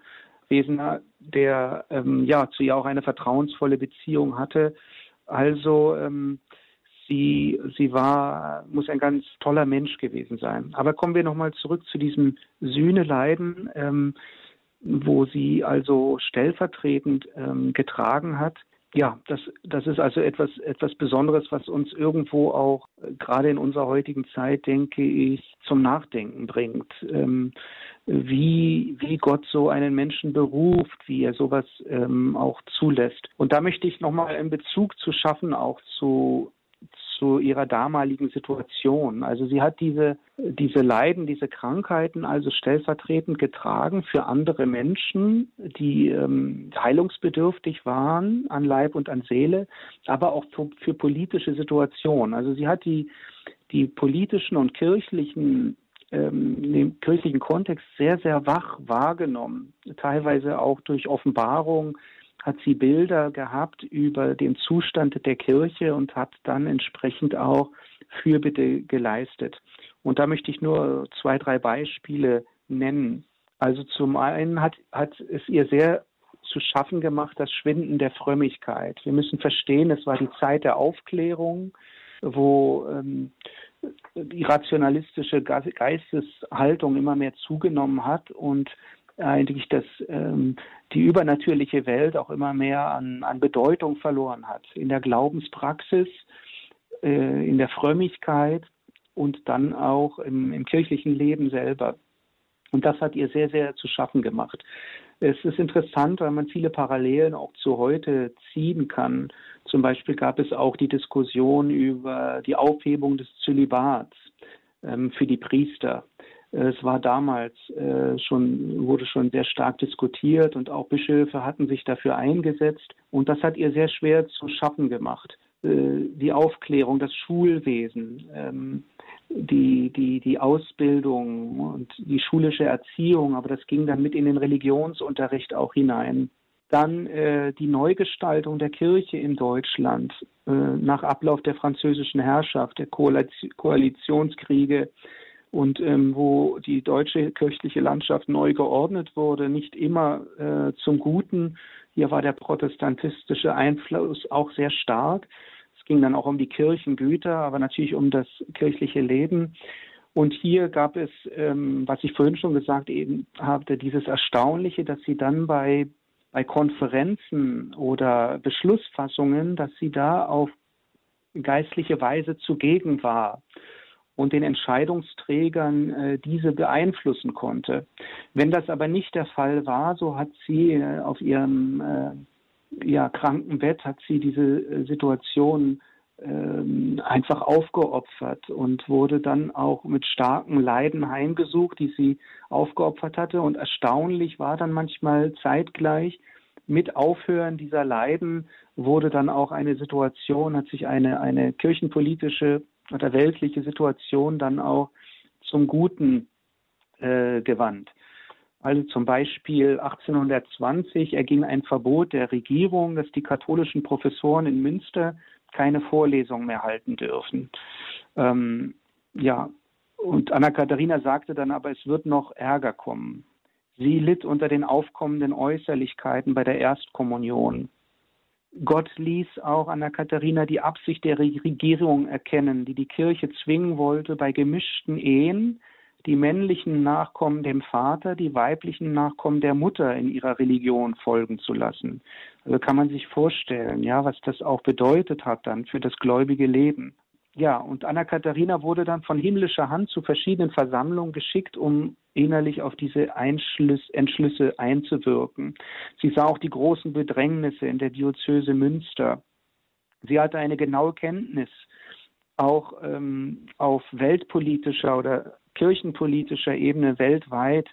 Wesener, der ähm, ja zu ihr auch eine vertrauensvolle Beziehung hatte. Also ähm, sie, sie war, muss ein ganz toller Mensch gewesen sein. Aber kommen wir nochmal zurück zu diesem Sühneleiden, ähm, wo sie also stellvertretend ähm, getragen hat. Ja, das, das ist also etwas, etwas Besonderes, was uns irgendwo auch äh, gerade in unserer heutigen Zeit, denke ich, zum Nachdenken bringt. Ähm, wie, wie Gott so einen Menschen beruft, wie er sowas ähm, auch zulässt. Und da möchte ich nochmal einen Bezug zu schaffen, auch zu zu ihrer damaligen Situation. Also sie hat diese, diese Leiden, diese Krankheiten also stellvertretend getragen für andere Menschen, die ähm, heilungsbedürftig waren an Leib und an Seele, aber auch für, für politische Situationen. Also sie hat die, die politischen und kirchlichen ähm, den kirchlichen Kontext sehr, sehr wach wahrgenommen, teilweise auch durch Offenbarung hat sie Bilder gehabt über den Zustand der Kirche und hat dann entsprechend auch Fürbitte geleistet. Und da möchte ich nur zwei, drei Beispiele nennen. Also zum einen hat, hat es ihr sehr zu schaffen gemacht, das Schwinden der Frömmigkeit. Wir müssen verstehen, es war die Zeit der Aufklärung, wo ähm, die rationalistische Geisteshaltung immer mehr zugenommen hat und eigentlich dass ähm, die übernatürliche Welt auch immer mehr an, an Bedeutung verloren hat. In der Glaubenspraxis, äh, in der Frömmigkeit und dann auch im, im kirchlichen Leben selber. Und das hat ihr sehr, sehr zu schaffen gemacht. Es ist interessant, weil man viele Parallelen auch zu heute ziehen kann. Zum Beispiel gab es auch die Diskussion über die Aufhebung des Zölibats ähm, für die Priester. Es war damals äh, schon, wurde schon sehr stark diskutiert und auch Bischöfe hatten sich dafür eingesetzt. Und das hat ihr sehr schwer zu schaffen gemacht. Äh, die Aufklärung, das Schulwesen, ähm, die, die, die Ausbildung und die schulische Erziehung, aber das ging dann mit in den Religionsunterricht auch hinein. Dann äh, die Neugestaltung der Kirche in Deutschland äh, nach Ablauf der französischen Herrschaft, der Koalitionskriege und ähm, wo die deutsche kirchliche Landschaft neu geordnet wurde, nicht immer äh, zum Guten. Hier war der protestantistische Einfluss auch sehr stark. Es ging dann auch um die Kirchengüter, aber natürlich um das kirchliche Leben. Und hier gab es, ähm, was ich vorhin schon gesagt eben habe, dieses Erstaunliche, dass sie dann bei, bei Konferenzen oder Beschlussfassungen, dass sie da auf geistliche Weise zugegen war und den Entscheidungsträgern äh, diese beeinflussen konnte. Wenn das aber nicht der Fall war, so hat sie äh, auf ihrem äh, ja, Krankenbett, hat sie diese äh, Situation ähm, einfach aufgeopfert und wurde dann auch mit starken Leiden heimgesucht, die sie aufgeopfert hatte. Und erstaunlich war dann manchmal zeitgleich mit Aufhören dieser Leiden wurde dann auch eine Situation, hat sich eine, eine kirchenpolitische oder weltliche Situation dann auch zum Guten äh, gewandt. Also zum Beispiel 1820 erging ein Verbot der Regierung, dass die katholischen Professoren in Münster keine Vorlesungen mehr halten dürfen. Ähm, ja, und Anna Katharina sagte dann aber, es wird noch Ärger kommen. Sie litt unter den aufkommenden Äußerlichkeiten bei der Erstkommunion. Gott ließ auch Anna Katharina die Absicht der Regierung erkennen, die die Kirche zwingen wollte, bei gemischten Ehen die männlichen Nachkommen dem Vater, die weiblichen Nachkommen der Mutter in ihrer Religion folgen zu lassen. Also kann man sich vorstellen, ja, was das auch bedeutet hat dann für das gläubige Leben. Ja, und Anna Katharina wurde dann von himmlischer Hand zu verschiedenen Versammlungen geschickt, um innerlich auf diese Einschluss, Entschlüsse einzuwirken. Sie sah auch die großen Bedrängnisse in der Diözese Münster. Sie hatte eine genaue Kenntnis auch ähm, auf weltpolitischer oder kirchenpolitischer Ebene weltweit.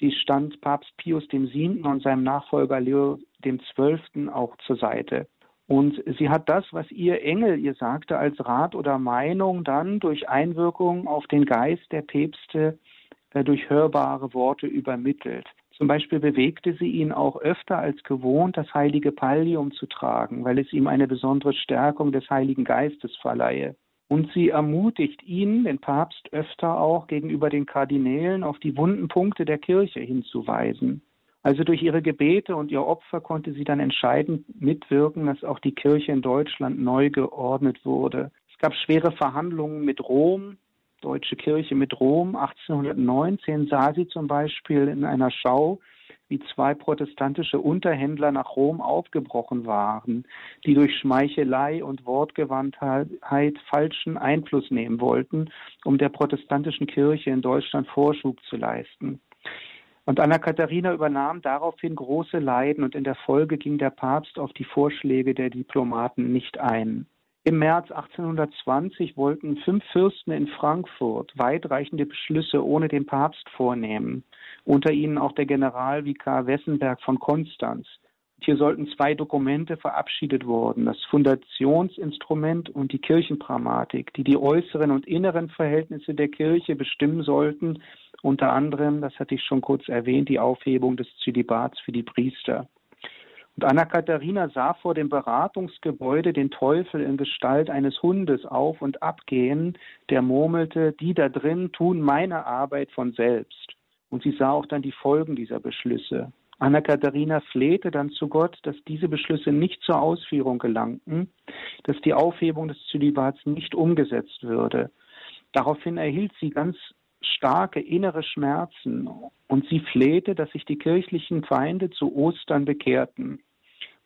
Sie stand Papst Pius VII. und seinem Nachfolger Leo XII. auch zur Seite. Und sie hat das, was ihr Engel ihr sagte, als Rat oder Meinung dann durch Einwirkung auf den Geist der Päpste äh, durch hörbare Worte übermittelt. Zum Beispiel bewegte sie ihn auch öfter als gewohnt, das heilige Pallium zu tragen, weil es ihm eine besondere Stärkung des Heiligen Geistes verleihe. Und sie ermutigt ihn, den Papst, öfter auch gegenüber den Kardinälen auf die wunden Punkte der Kirche hinzuweisen. Also durch ihre Gebete und ihr Opfer konnte sie dann entscheidend mitwirken, dass auch die Kirche in Deutschland neu geordnet wurde. Es gab schwere Verhandlungen mit Rom, Deutsche Kirche mit Rom. 1819 sah sie zum Beispiel in einer Schau, wie zwei protestantische Unterhändler nach Rom aufgebrochen waren, die durch Schmeichelei und Wortgewandtheit falschen Einfluss nehmen wollten, um der protestantischen Kirche in Deutschland Vorschub zu leisten. Und Anna Katharina übernahm daraufhin große Leiden und in der Folge ging der Papst auf die Vorschläge der Diplomaten nicht ein. Im März 1820 wollten fünf Fürsten in Frankfurt weitreichende Beschlüsse ohne den Papst vornehmen, unter ihnen auch der Generalvikar Wessenberg von Konstanz. Hier sollten zwei Dokumente verabschiedet worden, das Fundationsinstrument und die Kirchenpragmatik, die die äußeren und inneren Verhältnisse der Kirche bestimmen sollten, unter anderem, das hatte ich schon kurz erwähnt, die Aufhebung des Zölibats für die Priester. Und Anna Katharina sah vor dem Beratungsgebäude den Teufel in Gestalt eines Hundes auf und abgehen, der murmelte, die da drin tun meine Arbeit von selbst. Und sie sah auch dann die Folgen dieser Beschlüsse. Anna Katharina flehte dann zu Gott, dass diese Beschlüsse nicht zur Ausführung gelangten, dass die Aufhebung des Zölibats nicht umgesetzt würde. Daraufhin erhielt sie ganz starke innere Schmerzen und sie flehte, dass sich die kirchlichen Feinde zu Ostern bekehrten.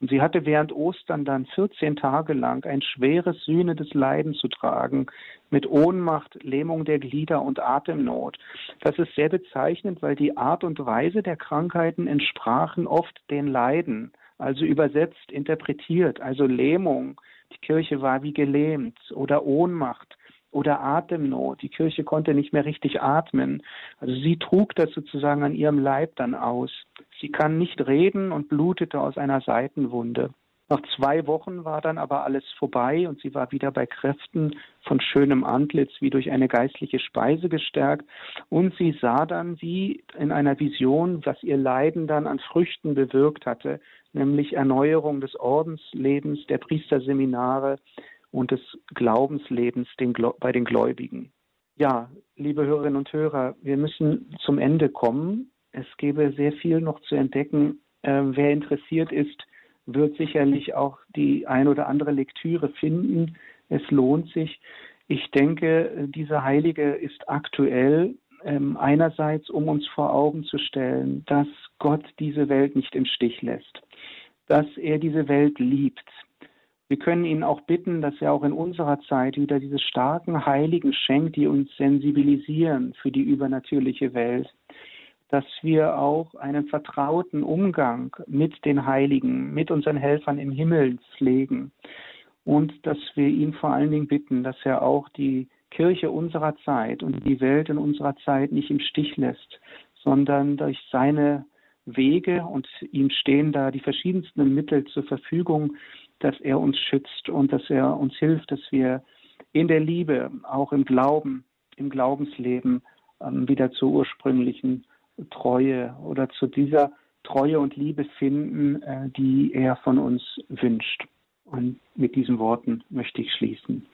Und sie hatte während Ostern dann 14 Tage lang ein schweres sühnendes Leiden zu tragen, mit Ohnmacht, Lähmung der Glieder und Atemnot. Das ist sehr bezeichnend, weil die Art und Weise der Krankheiten entsprachen oft den Leiden, also übersetzt, interpretiert, also Lähmung. Die Kirche war wie gelähmt oder Ohnmacht oder Atemnot. Die Kirche konnte nicht mehr richtig atmen. Also sie trug das sozusagen an ihrem Leib dann aus. Sie kann nicht reden und blutete aus einer Seitenwunde. Nach zwei Wochen war dann aber alles vorbei und sie war wieder bei Kräften von schönem Antlitz wie durch eine geistliche Speise gestärkt. Und sie sah dann wie in einer Vision, was ihr Leiden dann an Früchten bewirkt hatte, nämlich Erneuerung des Ordenslebens, der Priesterseminare, und des Glaubenslebens den, bei den Gläubigen. Ja, liebe Hörerinnen und Hörer, wir müssen zum Ende kommen. Es gäbe sehr viel noch zu entdecken. Äh, wer interessiert ist, wird sicherlich auch die ein oder andere Lektüre finden. Es lohnt sich. Ich denke, diese Heilige ist aktuell ähm, einerseits, um uns vor Augen zu stellen, dass Gott diese Welt nicht im Stich lässt, dass er diese Welt liebt, wir können ihn auch bitten, dass er auch in unserer Zeit wieder diese starken Heiligen schenkt, die uns sensibilisieren für die übernatürliche Welt, dass wir auch einen vertrauten Umgang mit den Heiligen, mit unseren Helfern im Himmel pflegen. Und dass wir ihn vor allen Dingen bitten, dass er auch die Kirche unserer Zeit und die Welt in unserer Zeit nicht im Stich lässt, sondern durch seine Wege und ihm stehen da die verschiedensten Mittel zur Verfügung, dass er uns schützt und dass er uns hilft, dass wir in der Liebe, auch im Glauben, im Glaubensleben ähm, wieder zur ursprünglichen Treue oder zu dieser Treue und Liebe finden, äh, die er von uns wünscht. Und mit diesen Worten möchte ich schließen.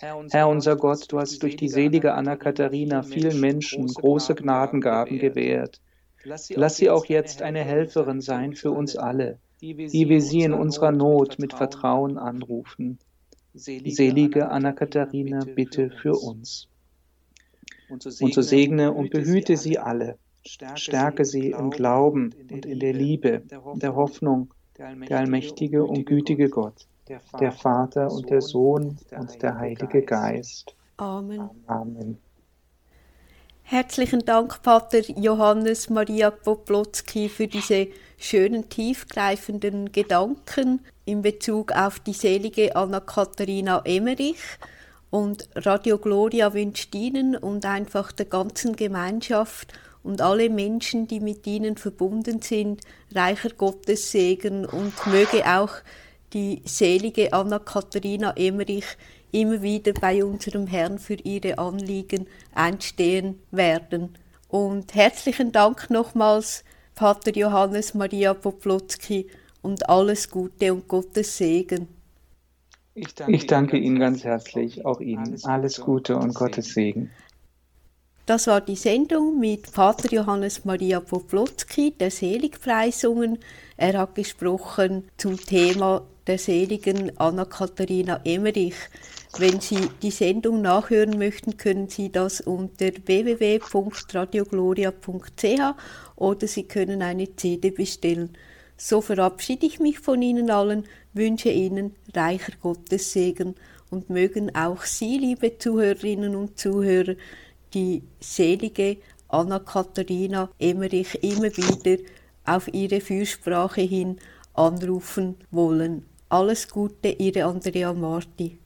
Herr unser Gott, du hast durch die selige Anna Katharina vielen Menschen große Gnadengaben gewährt. Lass sie auch jetzt eine Helferin sein für uns alle wie wir sie in unserer Not mit Vertrauen anrufen. Selige Anna-Katharina, bitte für uns. Und so segne und behüte sie alle. Stärke sie im Glauben und in der Liebe, der Hoffnung, der allmächtige und gütige Gott, der Vater und der Sohn und der Heilige Geist. Amen. Amen. Herzlichen Dank, Pater Johannes Maria Poplotzki, für diese schönen, tiefgreifenden Gedanken in Bezug auf die selige Anna-Katharina Emmerich. Und Radio Gloria wünscht Ihnen und einfach der ganzen Gemeinschaft und alle Menschen, die mit Ihnen verbunden sind, reicher Gottes Segen und möge auch die selige Anna-Katharina Emmerich immer wieder bei unserem Herrn für ihre Anliegen einstehen werden. Und herzlichen Dank nochmals, Pater Johannes Maria Poplotzki, und alles Gute und Gottes Segen. Ich danke, ich danke Ihnen ganz herzlich, auch Ihnen. Alles Gute und Gottes Segen. Das war die Sendung mit Pater Johannes Maria Poplotzki, der Seligpreisungen. Er hat gesprochen zum Thema der seligen Anna-Katharina Emmerich. Wenn Sie die Sendung nachhören möchten, können Sie das unter www.radiogloria.ch oder Sie können eine CD bestellen. So verabschiede ich mich von Ihnen allen, wünsche Ihnen reicher Gottes Segen und mögen auch Sie, liebe Zuhörerinnen und Zuhörer, die selige Anna-Katharina Emmerich immer wieder auf ihre Fürsprache hin anrufen wollen. Alles Gute, Ihre Andrea Marti.